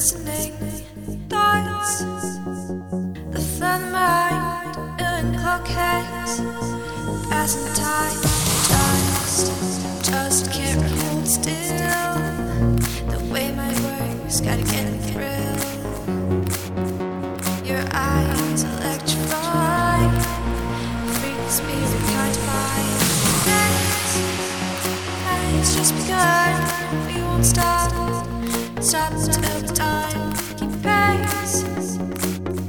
glistening thoughts. The million clock heads, passing time, just, just can't hold still. The way my words gotta get a thrill. Your eyes electrify, freaks me with kind mind. It's just begun, we won't stop. Until the time, keep pace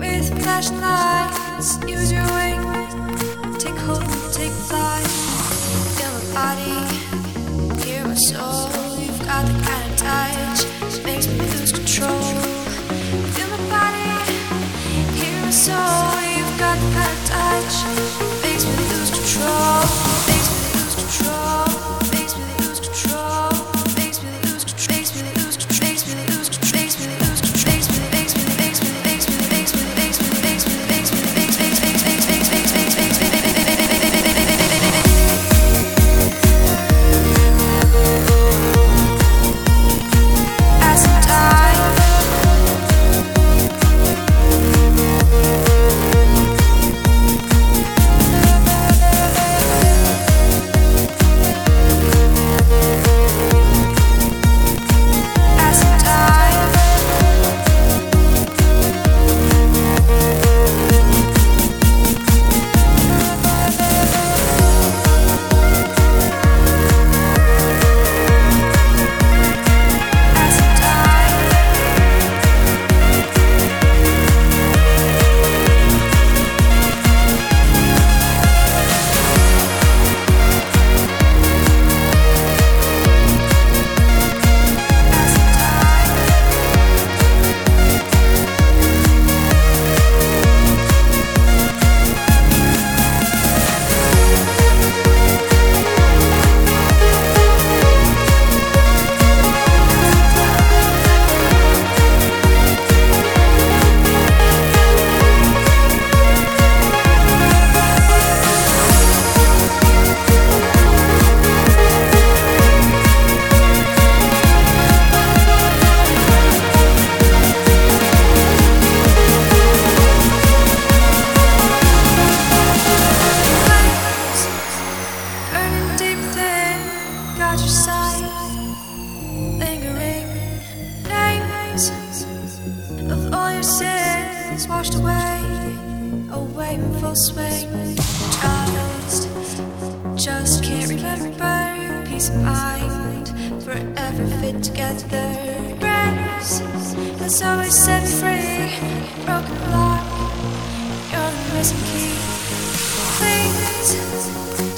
with flashing lights. Use your wing, take hold, take flight. Feel my body, hear my soul. You've got the kind of touch that makes me lose control. Feel my body, hear my soul. You've got the kind of touch that makes me lose control. All your sins washed away, away in full swing. Just, just can't remember. Peace of mind, forever fit together. Grace has always set free. Broken lock, you're the missing key. Please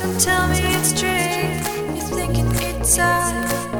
don't tell me it's a dream. You're thinking it's a